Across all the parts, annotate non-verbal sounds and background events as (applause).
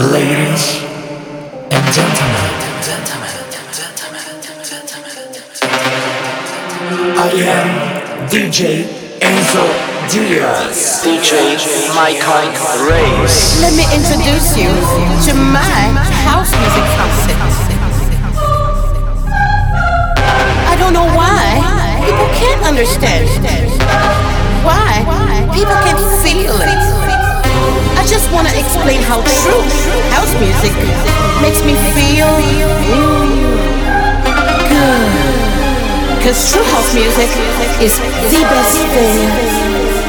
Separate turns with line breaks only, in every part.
Ladies and gentlemen, I am DJ Ennzo Dias.
DJ Maycon Reis.
Let me introduce you to my house music concept. I don't know why people can't understand. Why people can't feel it. I just want to explain how true house music makes me feel good. Cause true house music is the best thing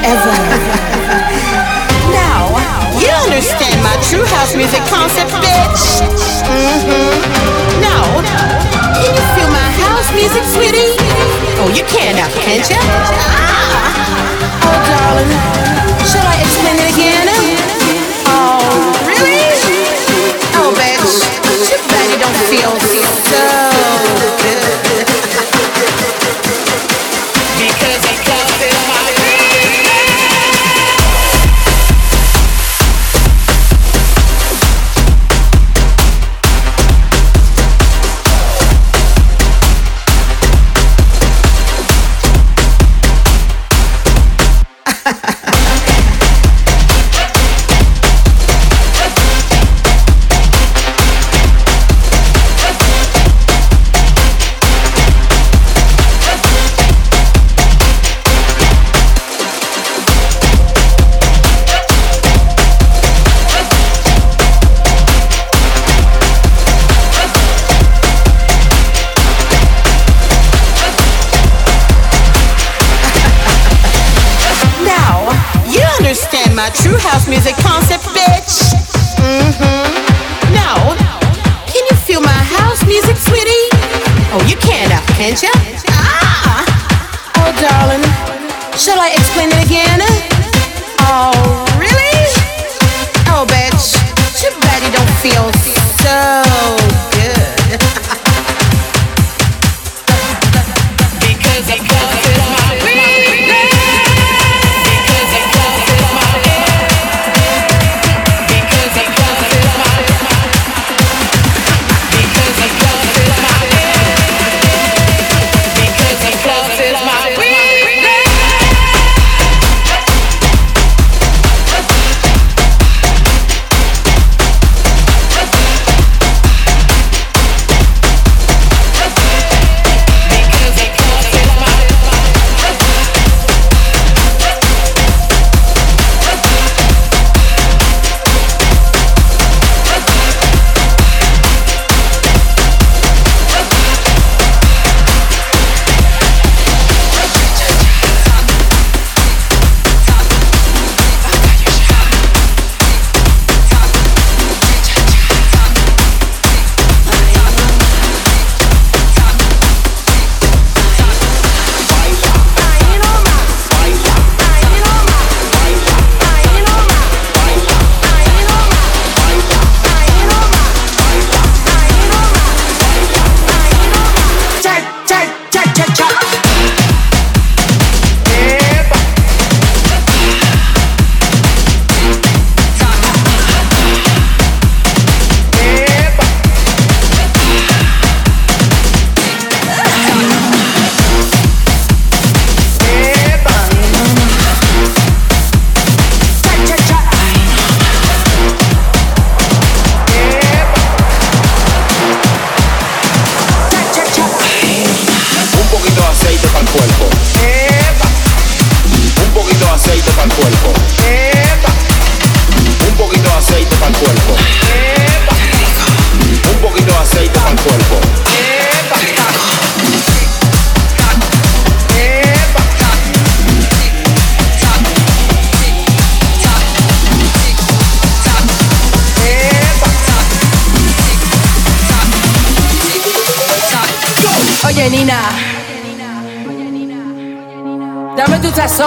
ever. (laughs) now, you understand my true house music concept, bitch. Mm-hmm. Now, can you feel my house music, sweetie? Oh, you can now, can't you? Ah. Oh, darling, shall I explain it again? Oh, bitch, too bad you don't feel so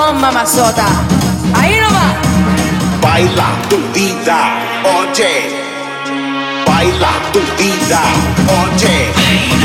sazón, mamazota. Ahí nomás.
Baila tu vida, oye. Baila tu vida, oye.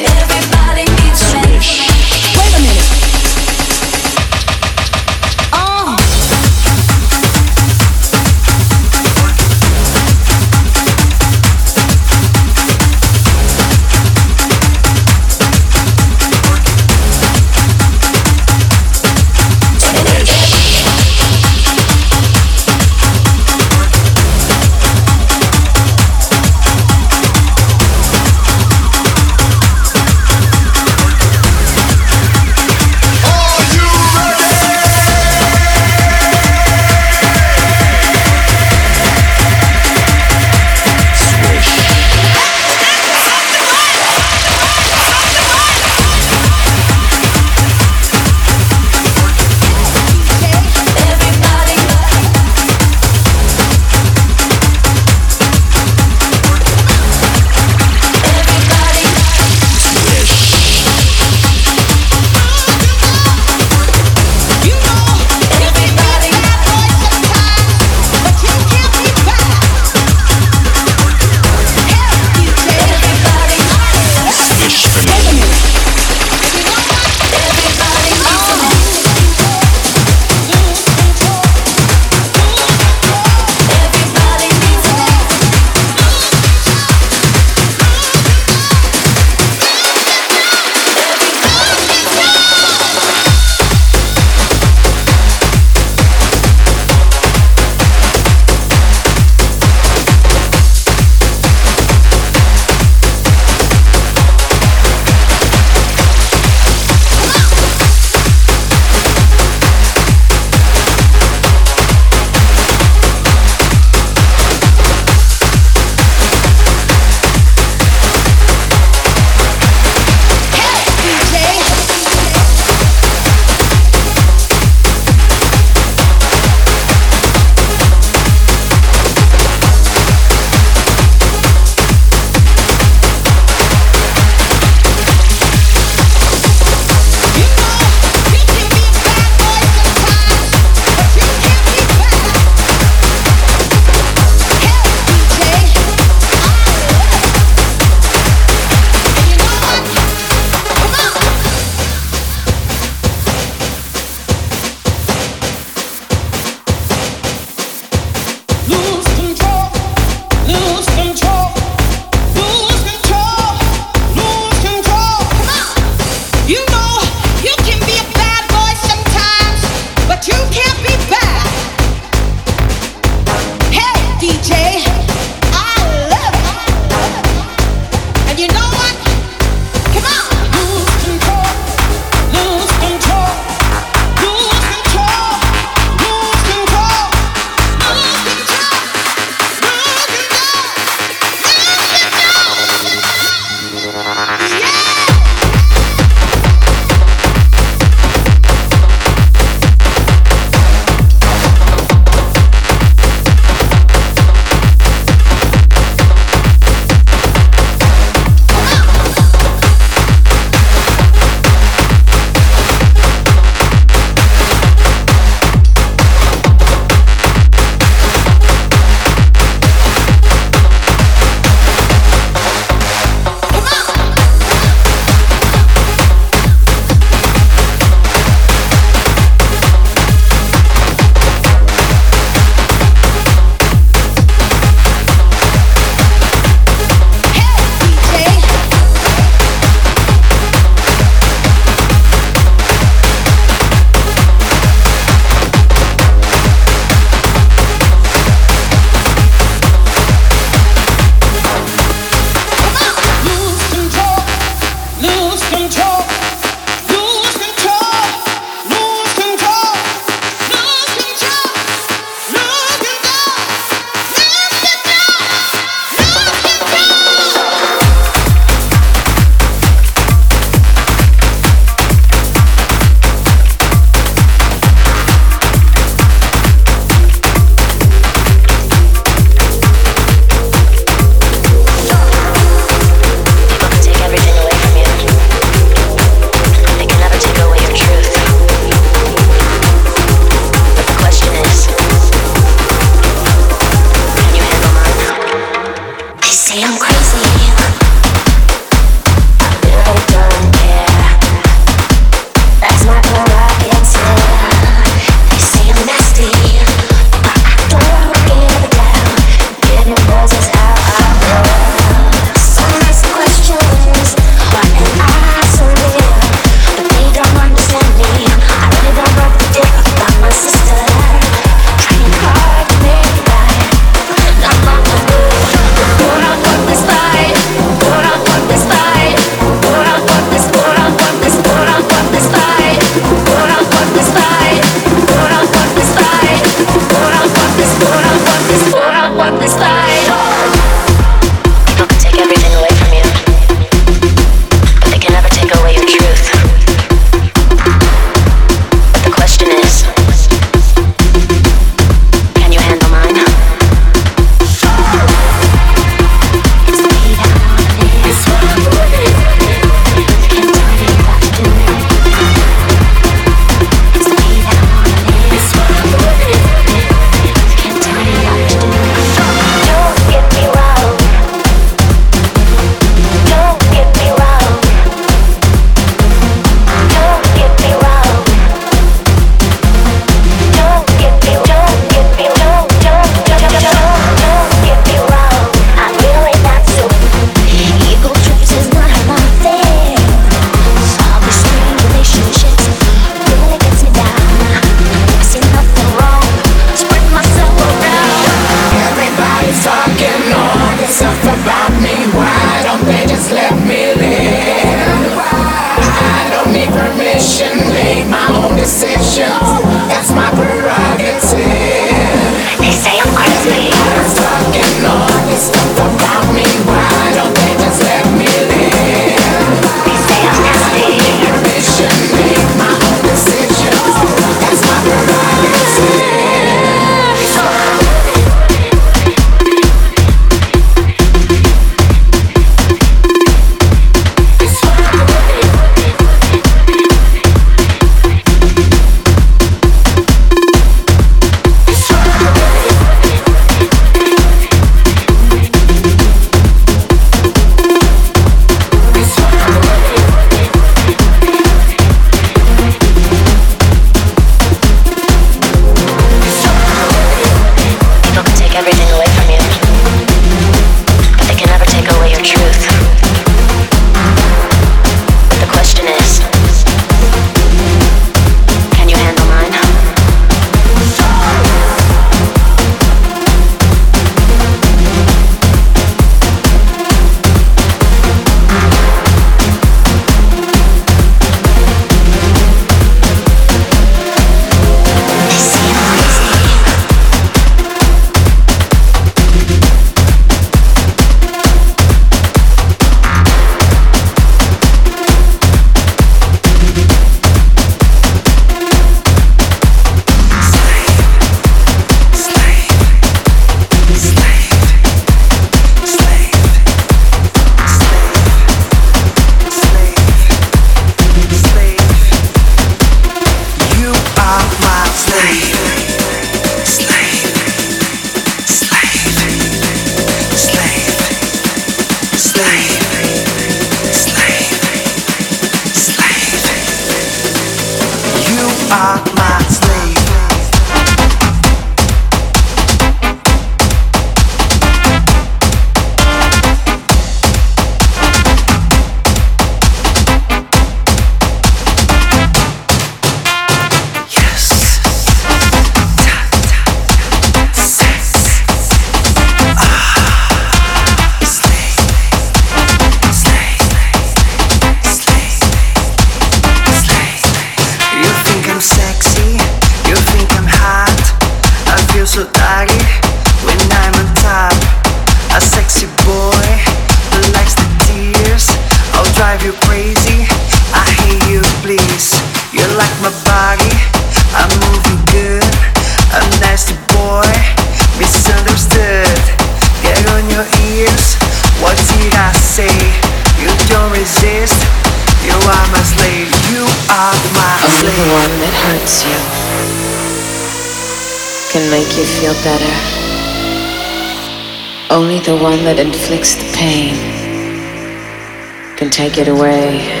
Take
it away.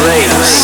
Maycon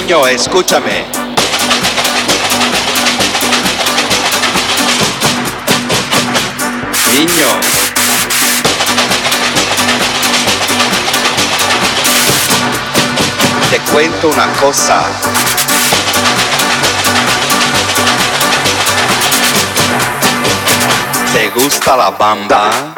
Niño, escúchame. Niño. Te cuento una cosa. ¿Te gusta la banda?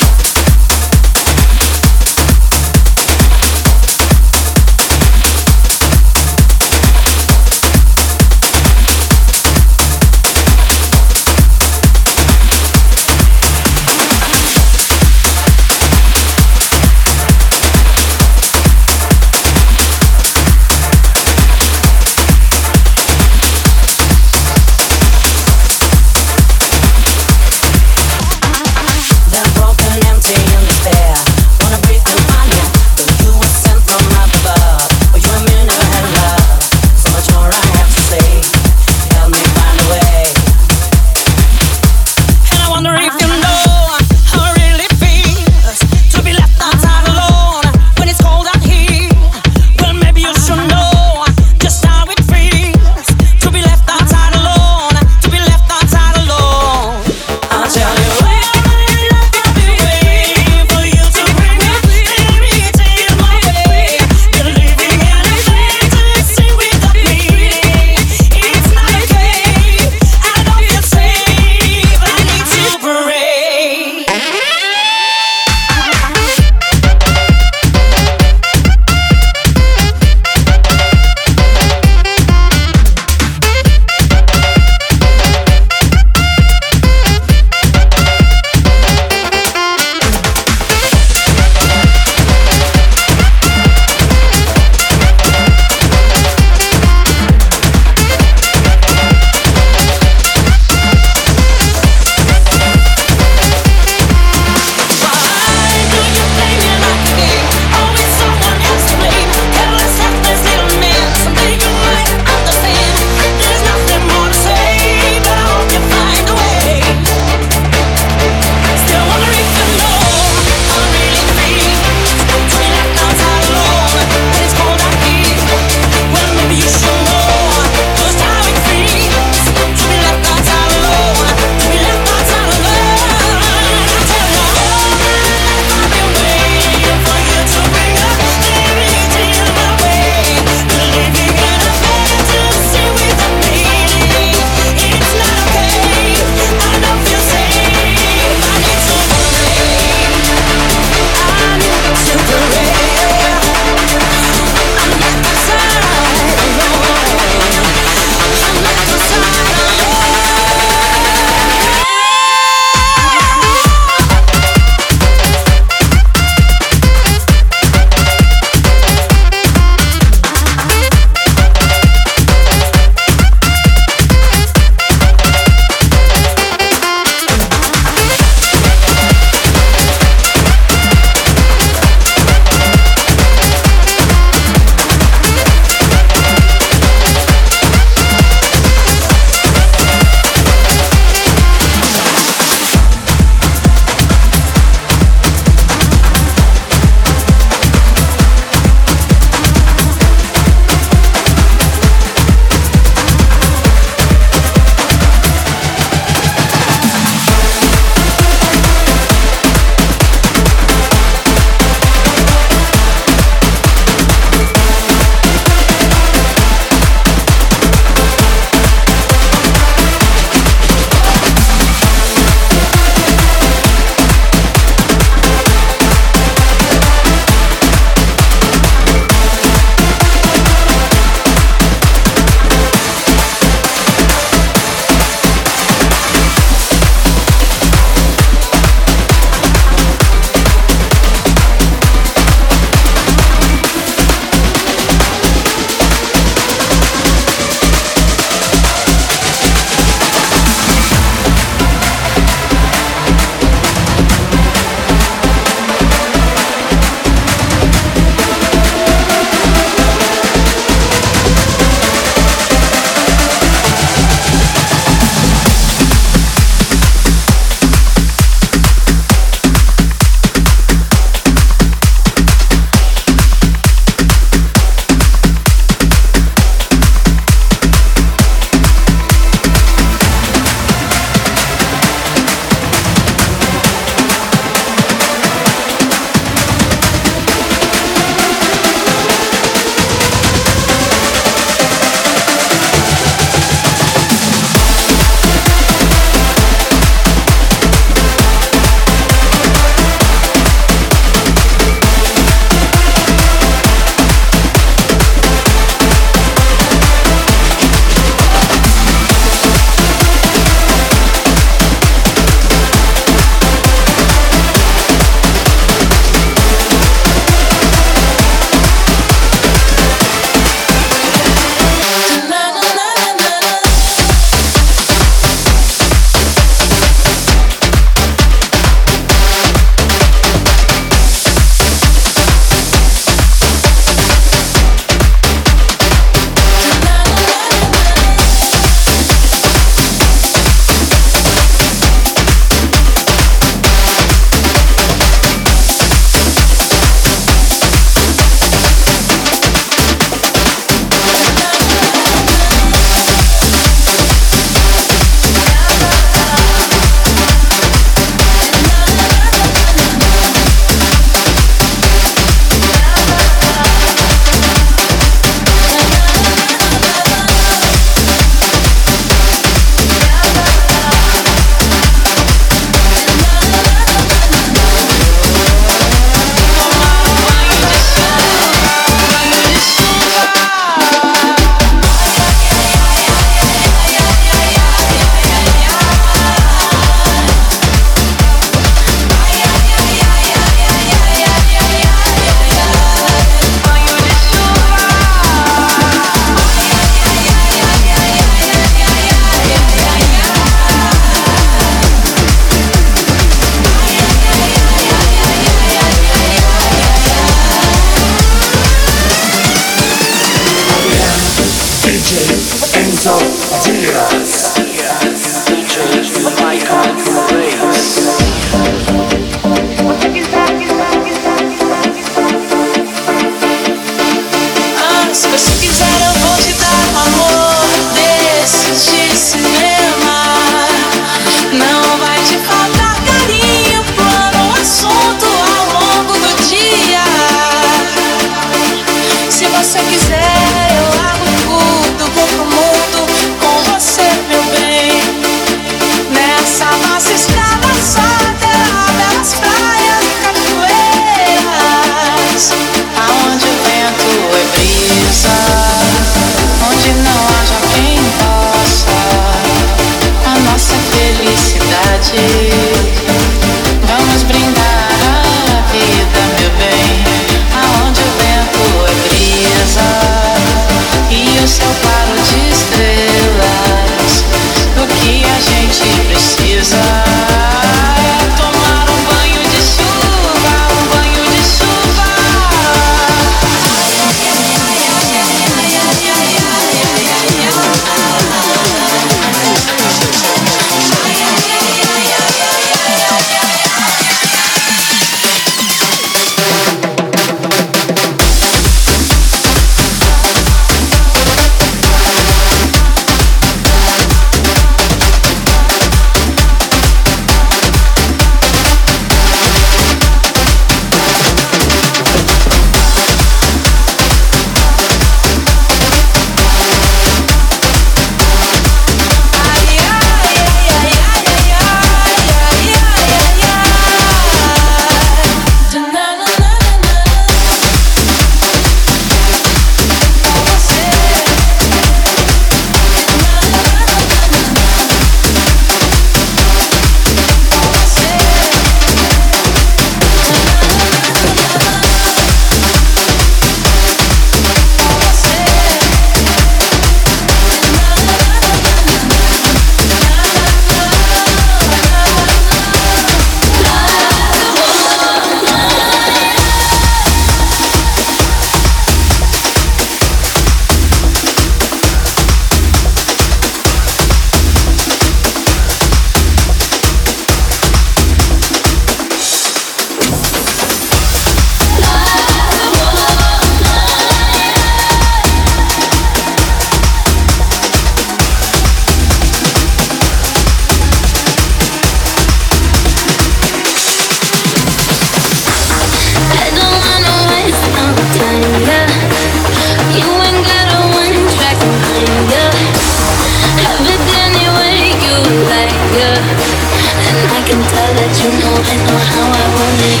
that you know and
know how I want it.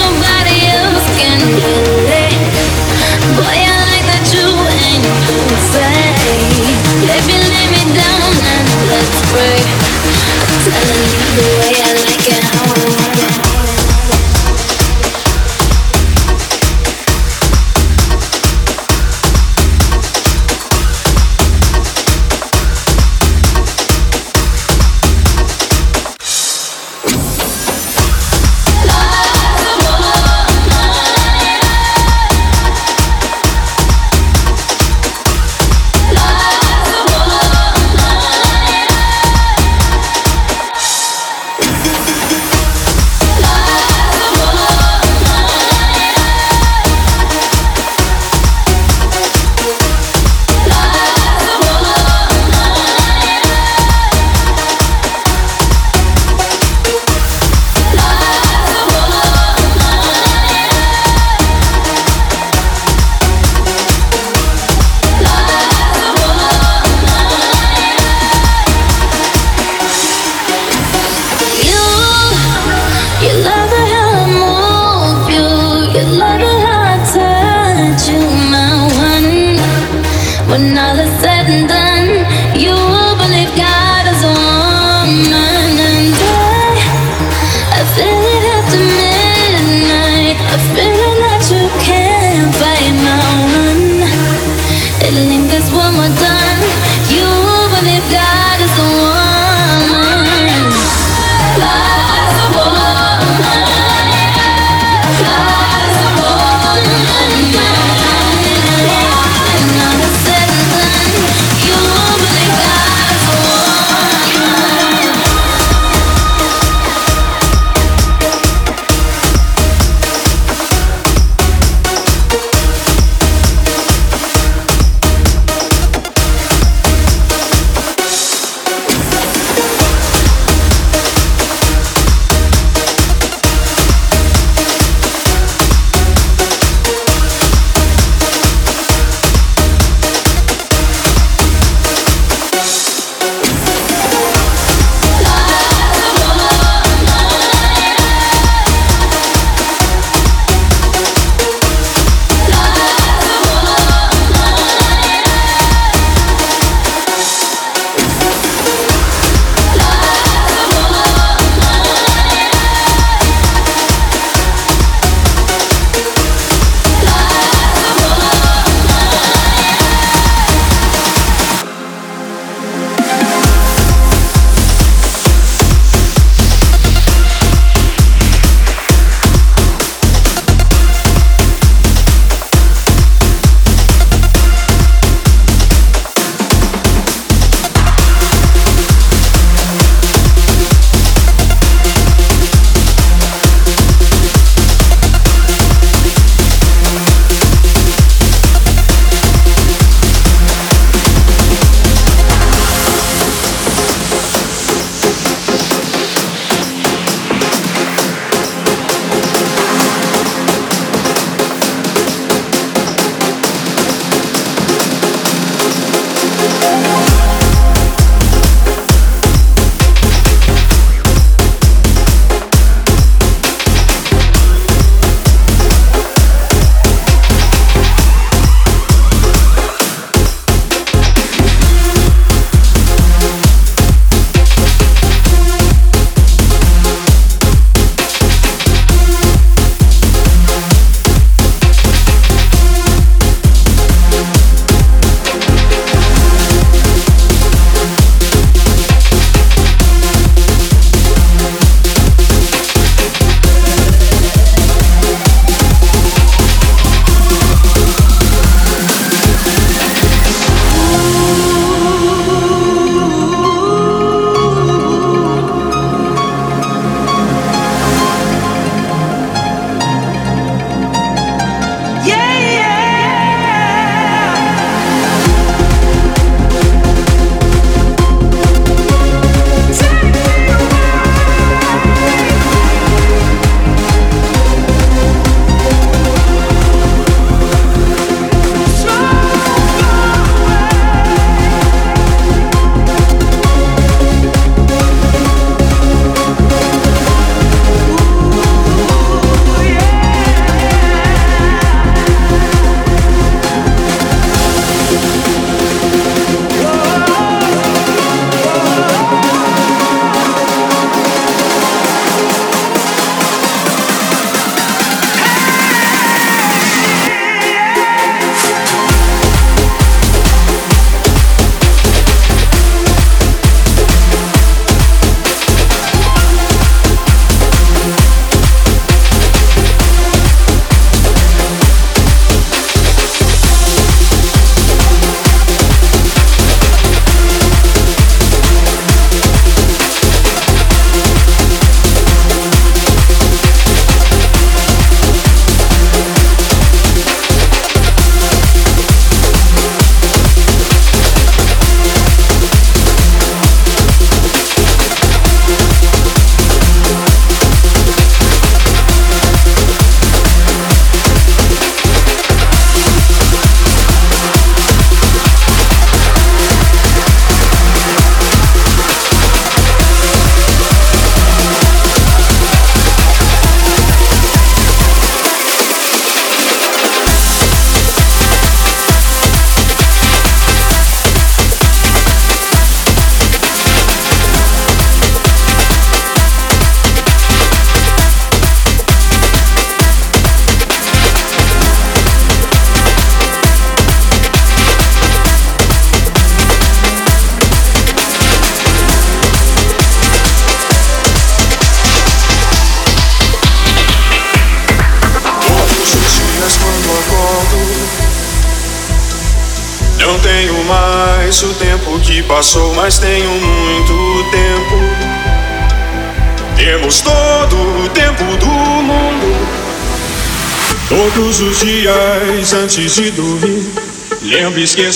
Nobody else can
do.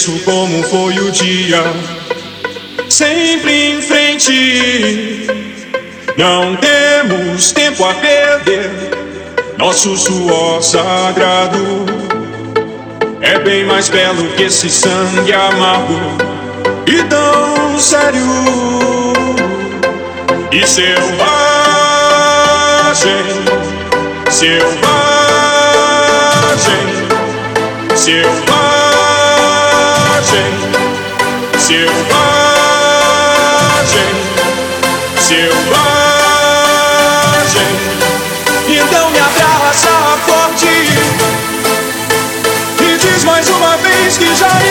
Esqueço como foi o dia. Sempre em frente, não temos tempo a perder. Nosso suor sagrado é bem mais belo que esse sangue amargo e tão sério e selvagem, selvagem, selvagem,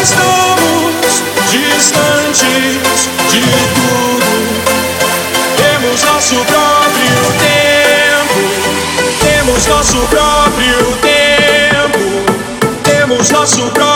estamos distantes de tudo. Temos nosso próprio tempo, temos nosso próprio tempo, temos nosso próprio